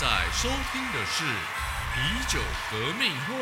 在收听的是啤酒革命会。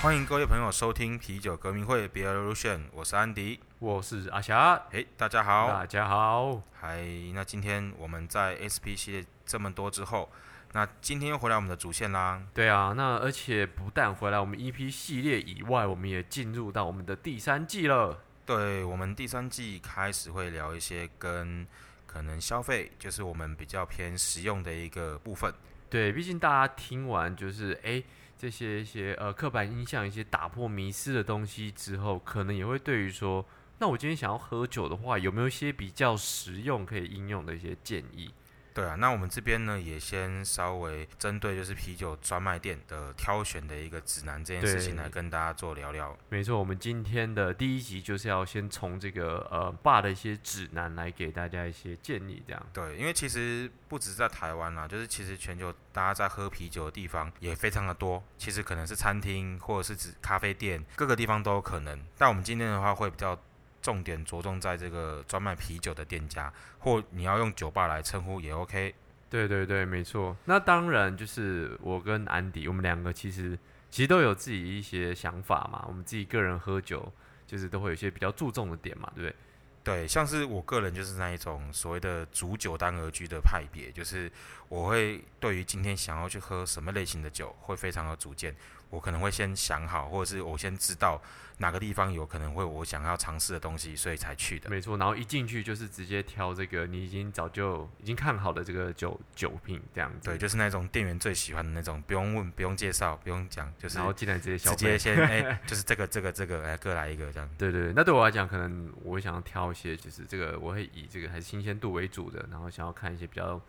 欢迎各位朋友收听啤酒革命会 Beer Revolution，我是安迪。我是阿霞，哎，大家好。大家好。嗨，那今天我们在 SP 系列这么多之后，那今天又回来我们的主线啦。对啊，那而且不但回来我们 EP 系列以外，我们也进入到我们的第三季了。对，我们第三季开始会聊一些跟可能消费，就是我们比较偏实用的一个部分。对，毕竟大家听完就是哎。这些一些呃刻板印象、一些打破迷思的东西之后，可能也会对于说，那我今天想要喝酒的话，有没有一些比较实用可以应用的一些建议？对啊，那我们这边呢，也先稍微针对就是啤酒专卖店的挑选的一个指南这件事情来跟大家做聊聊。没错，我们今天的第一集就是要先从这个呃爸的一些指南来给大家一些建议，这样。对，因为其实不止在台湾啦，就是其实全球大家在喝啤酒的地方也非常的多。其实可能是餐厅或者是指咖啡店，各个地方都有可能。但我们今天的话会比较。重点着重在这个专卖啤酒的店家，或你要用酒吧来称呼也 OK。对对对，没错。那当然就是我跟安迪，我们两个其实其实都有自己一些想法嘛。我们自己个人喝酒，就是都会有一些比较注重的点嘛，对不对？对，像是我个人就是那一种所谓的煮酒当而居的派别，就是我会对于今天想要去喝什么类型的酒，会非常有主见。我可能会先想好，或者是我先知道哪个地方有可能会我想要尝试的东西，所以才去的。没错，然后一进去就是直接挑这个你已经早就已经看好的这个酒酒品，这样子。对，就是那种店员最喜欢的那种，不用问，不用介绍，不用讲，就是然后进来直接直接先 哎，就是这个这个这个哎各来一个这样。对对，那对我来讲，可能我会想要挑一些，就是这个我会以这个还是新鲜度为主的，然后想要看一些比较。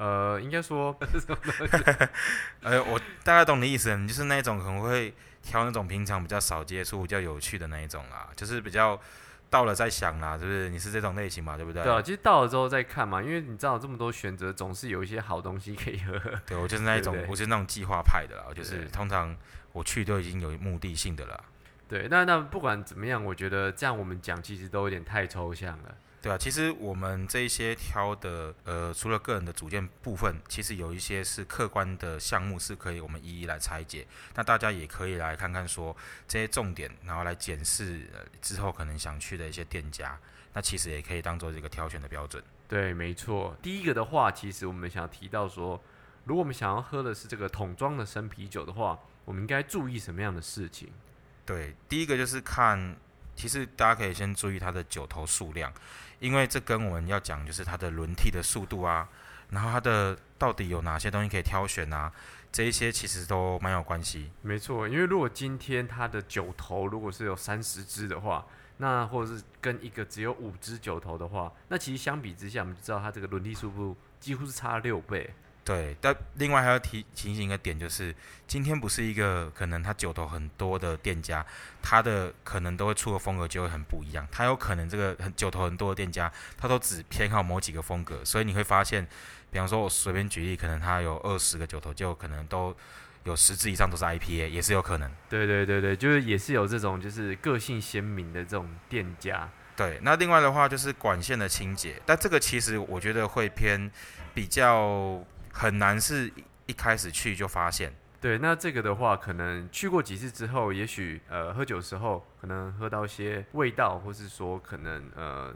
呃，应该说 呃，我大概懂你的意思，你就是那种可能会挑那种平常比较少接触、比较有趣的那一种啦，就是比较到了再想啦，是不是？你是这种类型嘛，对不对？对啊，其实到了之后再看嘛，因为你知道这么多选择，总是有一些好东西可以喝。对 我就是那一种，我是那种计划派的啦，就是通常我去都已经有目的性的了。对，那那不管怎么样，我觉得这样我们讲其实都有点太抽象了。对啊，其实我们这一些挑的，呃，除了个人的组件部分，其实有一些是客观的项目是可以我们一一来拆解。那大家也可以来看看说这些重点，然后来检视之后可能想去的一些店家，那其实也可以当做这个挑选的标准。对，没错。第一个的话，其实我们想提到说，如果我们想要喝的是这个桶装的生啤酒的话，我们应该注意什么样的事情？对，第一个就是看，其实大家可以先注意它的酒头数量。因为这跟我们要讲就是它的轮替的速度啊，然后它的到底有哪些东西可以挑选啊，这一些其实都蛮有关系。没错，因为如果今天它的酒头如果是有三十只的话，那或者是跟一个只有五只酒头的话，那其实相比之下，我们就知道它这个轮替速度几乎是差六倍。对，但另外还要提提醒一个点，就是今天不是一个可能他酒头很多的店家，他的可能都会出的风格就会很不一样。他有可能这个很酒头很多的店家，他都只偏好某几个风格，所以你会发现，比方说我随便举例，可能他有二十个酒头，就可能都有十支以上都是 IPA，也是有可能。对对对对，就是也是有这种就是个性鲜明的这种店家。对，那另外的话就是管线的清洁，但这个其实我觉得会偏比较。很难是一开始去就发现。对，那这个的话，可能去过几次之后，也许呃喝酒时候可能喝到一些味道，或是说可能呃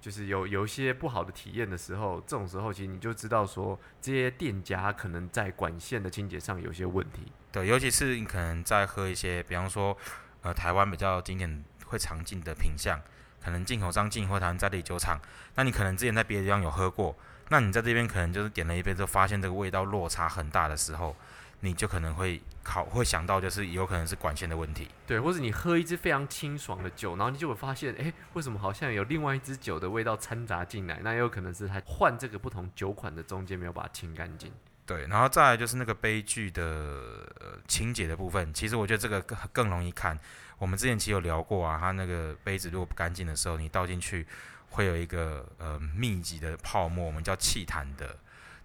就是有有一些不好的体验的时候，这种时候其实你就知道说这些店家可能在管线的清洁上有些问题。对，尤其是你可能在喝一些，比方说呃台湾比较经典会常进的品相，可能进口商进或台湾在地酒厂，那你可能之前在别的地方有喝过。那你在这边可能就是点了一杯之后，发现这个味道落差很大的时候，你就可能会考会想到，就是有可能是管线的问题。对，或者你喝一支非常清爽的酒，然后你就会发现，哎，为什么好像有另外一支酒的味道掺杂进来？那也有可能是它换这个不同酒款的中间没有把它清干净。对，然后再来就是那个杯具的呃清洁的部分，其实我觉得这个更更容易看。我们之前其实有聊过啊，它那个杯子如果不干净的时候，你倒进去。会有一个呃密集的泡沫，我们叫气痰的，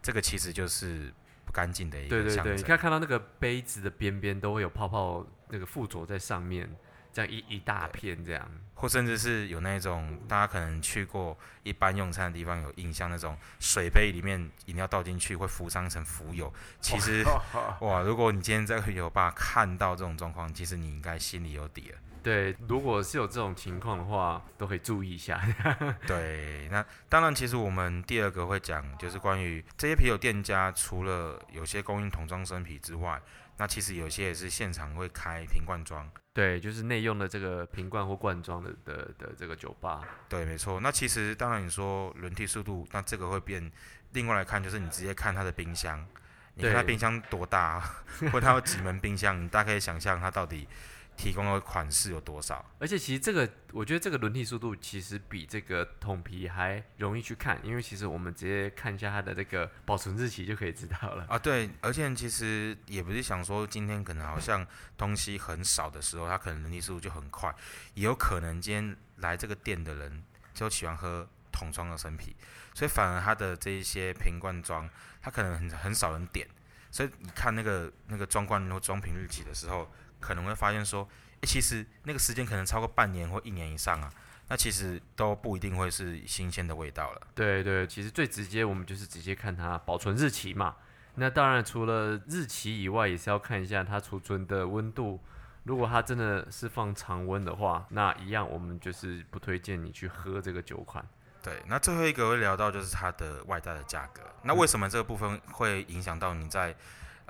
这个其实就是不干净的一个象征。你可以看到那个杯子的边边都会有泡泡，那个附着在上面，这样一一大片这样。或甚至是有那种大家可能去过一般用餐的地方有印象，那种水杯里面饮料倒进去会浮上一层浮油。其实 哇，如果你今天在酒吧看到这种状况，其实你应该心里有底了。对，如果是有这种情况的话，都可以注意一下。对，那当然，其实我们第二个会讲，就是关于这些啤酒店家，除了有些供应桶装生啤之外，那其实有些也是现场会开瓶罐装。对，就是内用的这个瓶罐或罐装的的的这个酒吧。对，没错。那其实当然你说轮替速度，那这个会变。另外来看，就是你直接看它的冰箱，你看它冰箱多大，或它有几门冰箱，你大概可以想象它到底。提供的款式有多少？而且其实这个，我觉得这个轮替速度其实比这个桶皮还容易去看，因为其实我们直接看一下它的这个保存日期就可以知道了。啊，对，而且其实也不是想说今天可能好像东西很少的时候，它可能轮替速度就很快，也有可能今天来这个店的人就喜欢喝桶装的生啤，所以反而它的这一些瓶罐装，它可能很很少人点，所以你看那个那个装罐或装瓶日期的时候。可能会发现说，诶，其实那个时间可能超过半年或一年以上啊，那其实都不一定会是新鲜的味道了。对对，其实最直接我们就是直接看它保存日期嘛。那当然除了日期以外，也是要看一下它储存的温度。如果它真的是放常温的话，那一样我们就是不推荐你去喝这个酒款。对，那最后一个会聊到就是它的外带的价格。那为什么这个部分会影响到你在？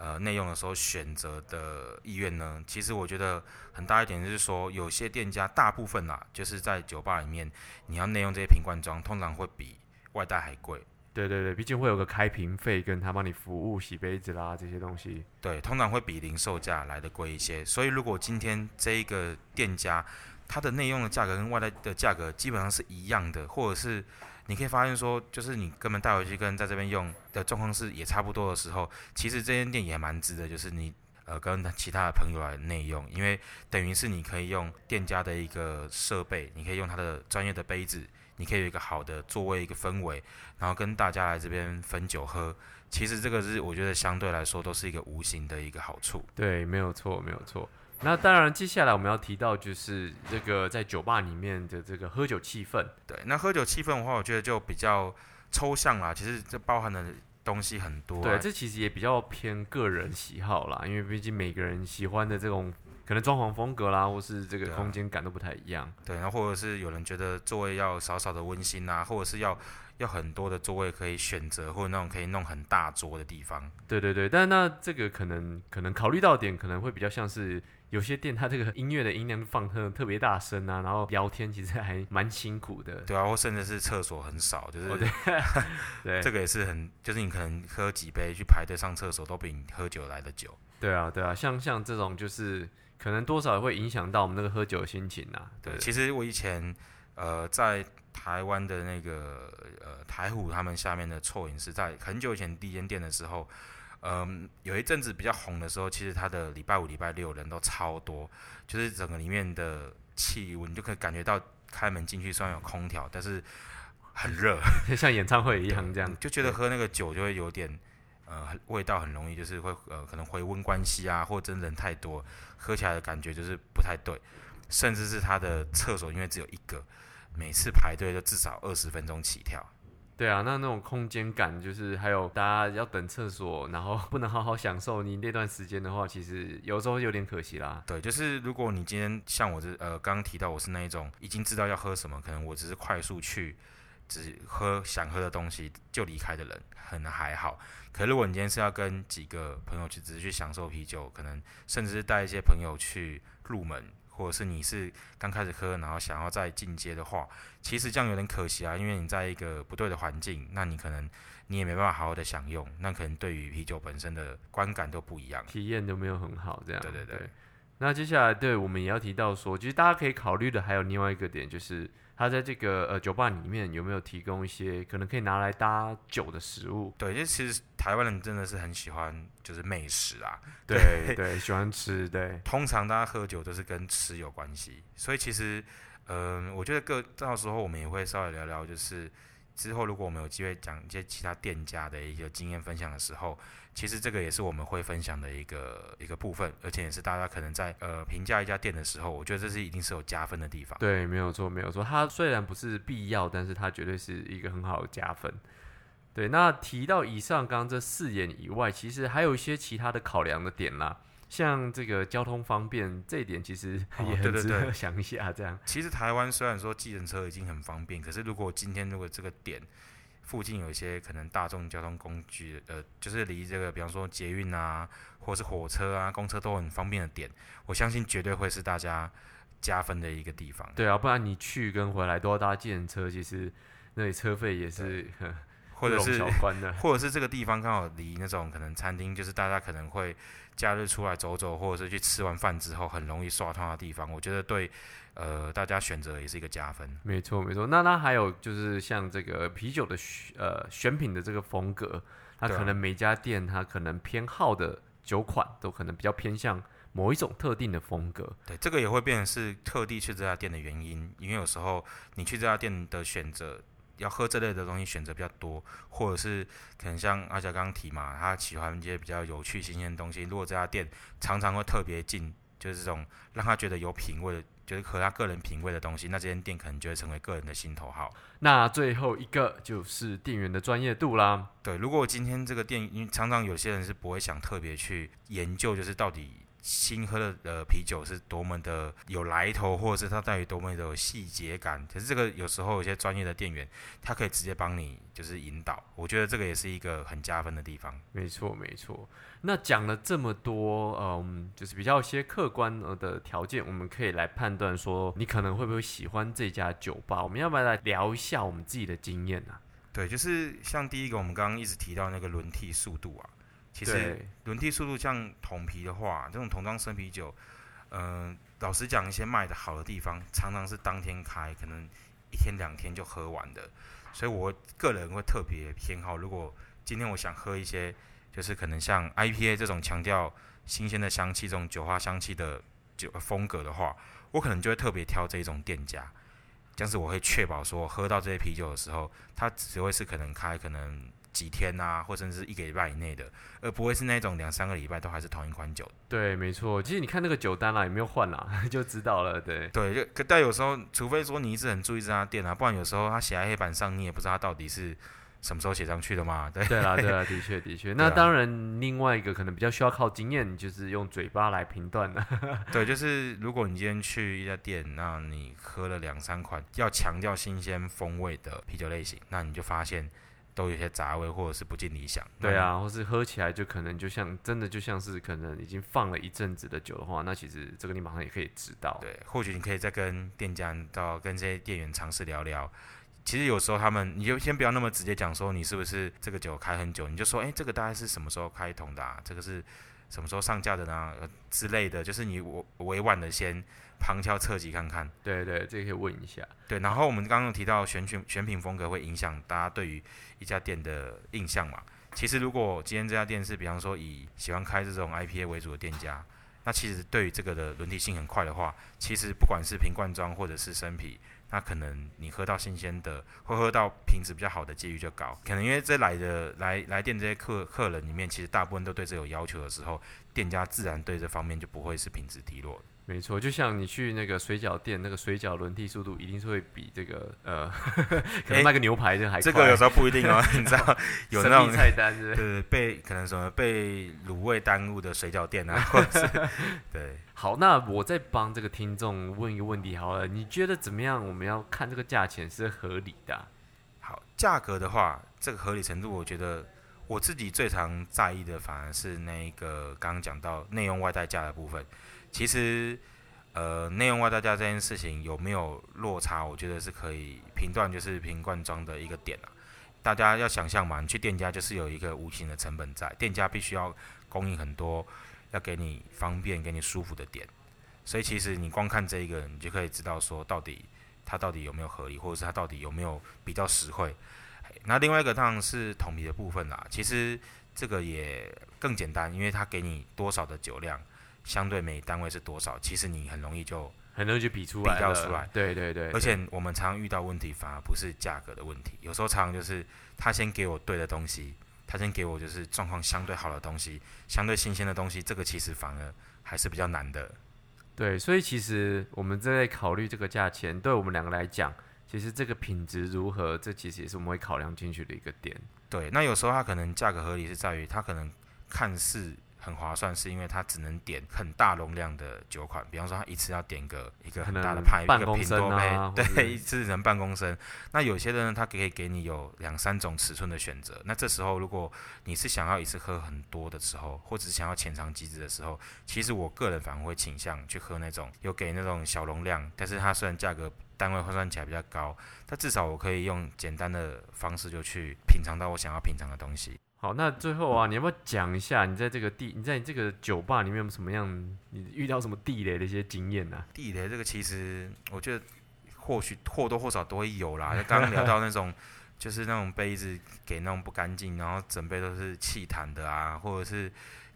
呃，内用的时候选择的意愿呢？其实我觉得很大一点就是说，有些店家大部分啦，就是在酒吧里面，你要内用这些瓶罐装，通常会比外带还贵。对对对，毕竟会有个开瓶费，跟他帮你服务洗杯子啦这些东西。对，通常会比零售价来的贵一些。所以如果今天这一个店家，它的内用的价格跟外带的价格基本上是一样的，或者是。你可以发现说，就是你根本带回去跟在这边用的状况是也差不多的时候，其实这间店也蛮值得，就是你呃跟其他的朋友来内用，因为等于是你可以用店家的一个设备，你可以用他的专业的杯子，你可以有一个好的座位一个氛围，然后跟大家来这边分酒喝，其实这个是我觉得相对来说都是一个无形的一个好处。对，没有错，没有错。那当然，接下来我们要提到就是这个在酒吧里面的这个喝酒气氛。对，那喝酒气氛的话，我觉得就比较抽象啦。其实这包含的东西很多。对，这其实也比较偏个人喜好啦，因为毕竟每个人喜欢的这种可能装潢风格啦，或是这个空间感都不太一样。对，然后或者是有人觉得座位要少少的温馨啊，或者是要要很多的座位可以选择，或者那种可以弄很大桌的地方。对对对，但那这个可能可能考虑到点，可能会比较像是。有些店它这个音乐的音量放特特别大声啊，然后聊天其实还蛮辛苦的。对啊，或甚至是厕所很少，就是 对，这个也是很，就是你可能喝几杯去排队上厕所都比你喝酒来的久。对啊，对啊，像像这种就是可能多少会影响到我们那个喝酒的心情啊。对，其实我以前呃在台湾的那个呃台虎他们下面的臭饮是在很久以前第一间店的时候。嗯，有一阵子比较红的时候，其实它的礼拜五、礼拜六人都超多，就是整个里面的气温，你就可以感觉到开门进去虽然有空调，但是很热，像演唱会一样这样，就觉得喝那个酒就会有点呃味道很容易就是会呃可能回温关系啊，或真人太多，喝起来的感觉就是不太对，甚至是他的厕所因为只有一个，每次排队都至少二十分钟起跳。对啊，那那种空间感，就是还有大家要等厕所，然后 不能好好享受你那段时间的话，其实有时候有点可惜啦。对，就是如果你今天像我这呃刚刚提到我是那一种已经知道要喝什么，可能我只是快速去只喝想喝的东西就离开的人，可能还好。可如果你今天是要跟几个朋友去只是去享受啤酒，可能甚至是带一些朋友去入门。或者是你是刚开始喝，然后想要再进阶的话，其实这样有点可惜啊，因为你在一个不对的环境，那你可能你也没办法好好的享用，那可能对于啤酒本身的观感都不一样，体验都没有很好，这样。对对对。那接下来，对我们也要提到说，其实大家可以考虑的还有另外一个点，就是它在这个呃酒吧里面有没有提供一些可能可以拿来搭酒的食物？对，因为其实台湾人真的是很喜欢就是美食啊，对对，喜欢吃，对。通常大家喝酒都是跟吃有关系，所以其实，嗯，我觉得各到时候我们也会稍微聊聊，就是之后如果我们有机会讲一些其他店家的一个经验分享的时候，其实这个也是我们会分享的一个一个部分，而且也是大家可能在呃评价一家店的时候，我觉得这是一定是有加分的地方。对，没有错，没有错。它虽然不是必要，但是它绝对是一个很好的加分。对，那提到以上刚刚这四点以外，其实还有一些其他的考量的点啦。像这个交通方便这一点，其实 也很值得想一下。这样，其实台湾虽然说计程车已经很方便，可是如果今天如果这个点附近有一些可能大众交通工具，呃，就是离这个比方说捷运啊，或是火车啊、公车都很方便的点，我相信绝对会是大家加分的一个地方。对啊，不然你去跟回来都要搭计程车，其实那里车费也是。或者是，或者是这个地方刚好离那种可能餐厅，就是大家可能会假日出来走走，或者是去吃完饭之后很容易刷通的地方，我觉得对，呃，大家选择也是一个加分。没错，没错。那那还有就是像这个啤酒的呃选品的这个风格，它可能每家店它可能偏好的酒款都可能比较偏向某一种特定的风格。对，这个也会变成是特地去这家店的原因，因为有时候你去这家店的选择。要喝这类的东西选择比较多，或者是可能像阿佳刚刚提嘛，他喜欢一些比较有趣、新鲜的东西。如果这家店常常会特别近，就是这种让他觉得有品味，就是和他个人品味的东西，那这间店可能就会成为个人的心头好。那最后一个就是店员的专业度啦。对，如果今天这个店，因为常常有些人是不会想特别去研究，就是到底。新喝的呃啤酒是多么的有来头，或者是它带有多么的有细节感。可是这个有时候有些专业的店员，他可以直接帮你就是引导。我觉得这个也是一个很加分的地方。没错，没错。那讲了这么多，嗯，就是比较一些客观的条件，我们可以来判断说你可能会不会喜欢这家酒吧。我们要不要来聊一下我们自己的经验呢？对，就是像第一个，我们刚刚一直提到那个轮替速度啊。其实轮替速度像桶啤的话，这种桶装生啤酒，嗯，老实讲，一些卖的好的地方，常常是当天开，可能一天两天就喝完的。所以我个人会特别偏好，如果今天我想喝一些，就是可能像 IPA 这种强调新鲜的香气、这种酒花香气的酒风格的话，我可能就会特别挑这种店家，这样子我会确保说喝到这些啤酒的时候，它只会是可能开可能。几天啊，或甚至是一个礼拜以内的，而不会是那种两三个礼拜都还是同一款酒。对，没错。其实你看那个酒单啦，有没有换啦，就知道了。对，对，就但有时候，除非说你一直很注意这家店啊，不然有时候他写在黑板上，你也不知道他到底是什么时候写上去的嘛。对，对啦，对啦，的确，的确。那当然，另外一个可能比较需要靠经验，就是用嘴巴来评断的。对，就是如果你今天去一家店，那你喝了两三款要强调新鲜风味的啤酒类型，那你就发现。都有些杂味，或者是不尽理想。对啊，或是喝起来就可能就像真的就像是可能已经放了一阵子的酒的话，那其实这个你马上也可以知道。对，或许你可以再跟店家到跟这些店员尝试聊聊。其实有时候他们，你就先不要那么直接讲说你是不是这个酒开很久，你就说，哎，这个大概是什么时候开桶的？这个是什么时候上架的呢？之类的，就是你我委婉的先。旁敲侧击看看，对对，这个可以问一下。对，然后我们刚刚提到选品选品风格会影响大家对于一家店的印象嘛？其实如果今天这家店是比方说以喜欢开这种 IPA 为主的店家，那其实对于这个的轮替性很快的话，其实不管是瓶罐装或者是生啤，那可能你喝到新鲜的，会喝到品质比较好的几率就高。可能因为这来的来来店这些客客人里面，其实大部分都对这有要求的时候，店家自然对这方面就不会是品质低落。没错，就像你去那个水饺店，那个水饺轮替速度一定是会比这个呃，可能卖个牛排这还这个有时候不一定哦，你知道 有那种菜单是对被可能什么被卤味耽误的水饺店啊，或者是对。好，那我再帮这个听众问一个问题好了，你觉得怎么样？我们要看这个价钱是合理的。好，价格的话，这个合理程度，我觉得我自己最常在意的反而是那个刚刚讲到内用外带价的部分。其实，呃，内用外代价这件事情有没有落差？我觉得是可以评断，就是瓶罐装的一个点啊。大家要想象嘛，你去店家就是有一个无形的成本在，店家必须要供应很多，要给你方便、给你舒服的点。所以其实你光看这一个，你就可以知道说，到底它到底有没有合理，或者是它到底有没有比较实惠。那另外一个当然是统一的部分啦。其实这个也更简单，因为它给你多少的酒量。相对每单位是多少？其实你很容易就很容易就比出来比较出来对对对，而且我们常常遇到问题，反而不是价格的问题，有时候常常就是他先给我对的东西，他先给我就是状况相对好的东西，相对新鲜的东西，这个其实反而还是比较难的。对，所以其实我们正在考虑这个价钱，对我们两个来讲，其实这个品质如何，这其实也是我们会考量进去的一个点。对，那有时候它可能价格合理是在于它可能看似很划算，是因为它只能点很大容量的酒款，比方说它一次要点个一个很大的派，一半个公升啊品多杯，对，一次能半公升。那有些人他可以给你有两三种尺寸的选择，那这时候如果你是想要一次喝很多的时候，或者是想要浅尝即止的时候，其实我个人反而会倾向去喝那种有给那种小容量，但是它虽然价格单位换算起来比较高，但至少我可以用简单的方式就去品尝到我想要品尝的东西。好，那最后啊，你要不要讲一下你在这个地，你在这个酒吧里面有什么样，你遇到什么地雷的一些经验呢、地雷这个其实我觉得或许或多或少都会有啦。就刚刚聊到那种，就是那种杯子给那种不干净，然后整杯都是气弹的啊，或者是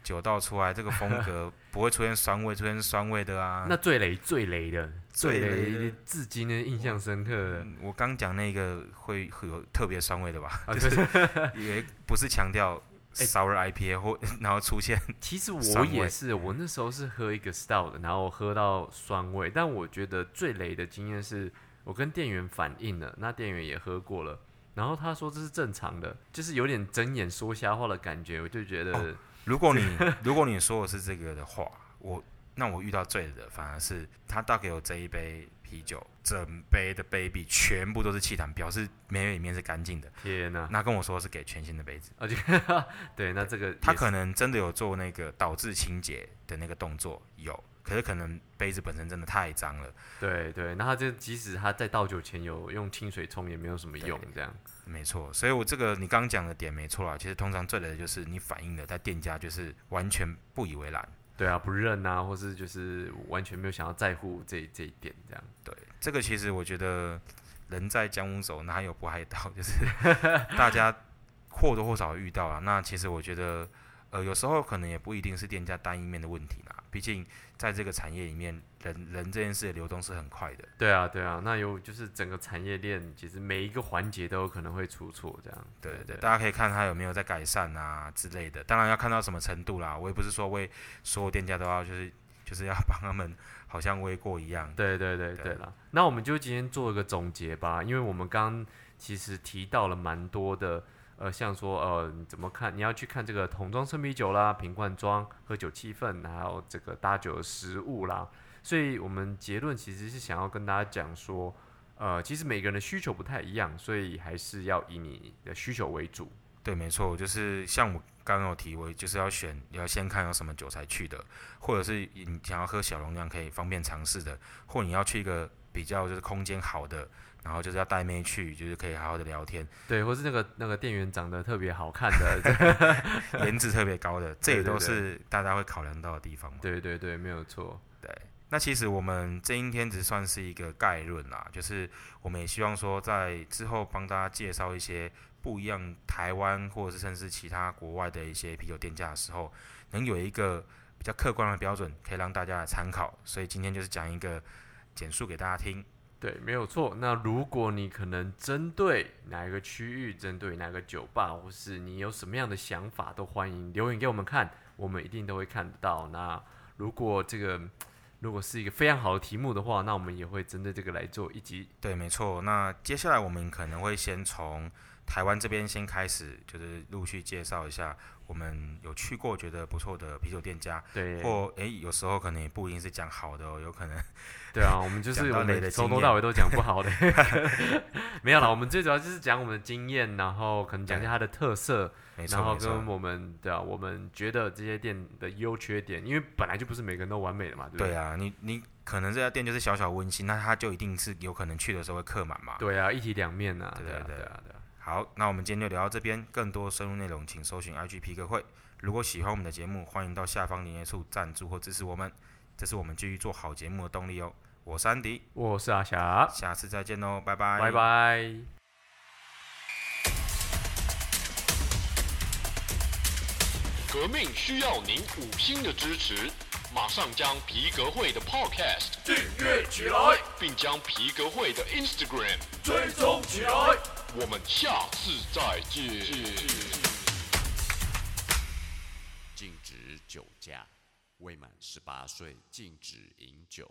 酒倒出来这个风格 不会出现酸味，出现酸味的啊。那最雷最雷的，最最雷至今呢印象深刻的嗯我刚讲那个会会有特别酸味的吧，啊，就就是也不是强调 哎 sour IPA 或然后出现 其实酸味我也是，我那时候是喝一个 stout，然后喝到酸味，但我觉得最雷的经验是我跟店员反映了，那店员也喝过了，然后他说这是正常的，就是有点睁眼说瞎话的感觉，我就觉得、哦如果你 如果你说的是这个的话，我那我遇到醉的反而是他倒给我这一杯啤酒，整杯的杯壁全部都是气弹，表示杯里面是干净的。天哪、那跟我说是给全新的杯子，而且 对，那这个他可能真的有做那个导致清洁的那个动作，有，可是可能杯子本身真的太脏了，对对，那他就即使他在倒酒前有用清水冲，也没有什么用，这样没错。所以我这个你刚刚讲的点没错啦，其实通常最累的就是你反映的，在店家就是完全不以为然。对啊，不认啊，或是就是完全没有想要在乎这这一点，这样对，这个其实我觉得人在江湖走，哪有不害臊？就是 大家或多或少遇到啊。那其实我觉得，呃，有时候可能也不一定是店家单一面的问题啦。毕竟在这个产业里面，人人这件事的流动是很快的。对啊，对啊，那有就是整个产业链，其实每一个环节都有可能会出错，这样。对对，对大家可以看他有没有在改善啊之类的。当然要看到什么程度啦。我也不是说为所有店家都要就是就是要帮他们好像微过一样。对对对对对了，那我们就今天做一个总结吧，因为我们刚刚其实提到了蛮多的，呃，像说呃你怎么看，你要去看这个桶装生啤酒啦、瓶罐装、喝酒气氛，还有这个搭酒的食物啦，所以我们结论其实是想要跟大家讲说，呃，其实每个人的需求不太一样，所以还是要以你的需求为主。对，没错，就是像我刚刚有提，我就是要选，要先看有什么酒才去的，或者是你想要喝小容量可以方便尝试的，或你要去一个比较就是空间好的，然后就是要带妹去，就是可以好好的聊天，对，或是那个那个店员长得特别好看的，颜值特别高的，这也都是大家会考量到的地方嘛。对对对，没有错。对那其实我们这一天只算是一个概论啦，就是我们也希望说在之后帮大家介绍一些不一样台湾或者是甚至其他国外的一些啤酒店家的时候，能有一个比较客观的标准，可以让大家来参考。所以今天就是讲一个简述给大家听。对，没有错。那如果你可能针对哪一个区域，针对哪个酒吧，或是你有什么样的想法，都欢迎留言给我们看，我们一定都会看得到。那如果这个如果是一个非常好的题目的话，那我们也会针对这个来做一集。对，没错。那接下来我们可能会先从台湾这边先开始，就是陆续介绍一下我们有去过觉得不错的啤酒店家，对，或诶有时候可能也不一定是讲好的哦，有可能对啊，我们 就是我们从头到尾都讲不好的，没有啦，我们最主要就是讲我们的经验，然后可能讲一下它的特色，然后跟。我们对啊，我们觉得这些店的优缺点，因为本来就不是每个人都完美的嘛，对不对？对啊，你你可能这家店就是小小温馨，那它就一定是有可能去的时候会客满嘛。对啊，一体两面呐、对啊，对对对啊，对啊。好，那我们今天就聊到这边，更多深入内容请搜寻 IG 皮革会。如果喜欢我们的节目，欢迎到下方连接处赞助或支持我们，这是我们继续做好节目的动力哦。我是安迪，我是阿霞，下次再见喽，拜拜，拜拜。革命需要您五星的支持，马上将皮革会的 Podcast 订阅起来，并将皮革会的 Instagram 追踪起来。我们下次再见。禁止酒驾，未满十八岁禁止饮酒。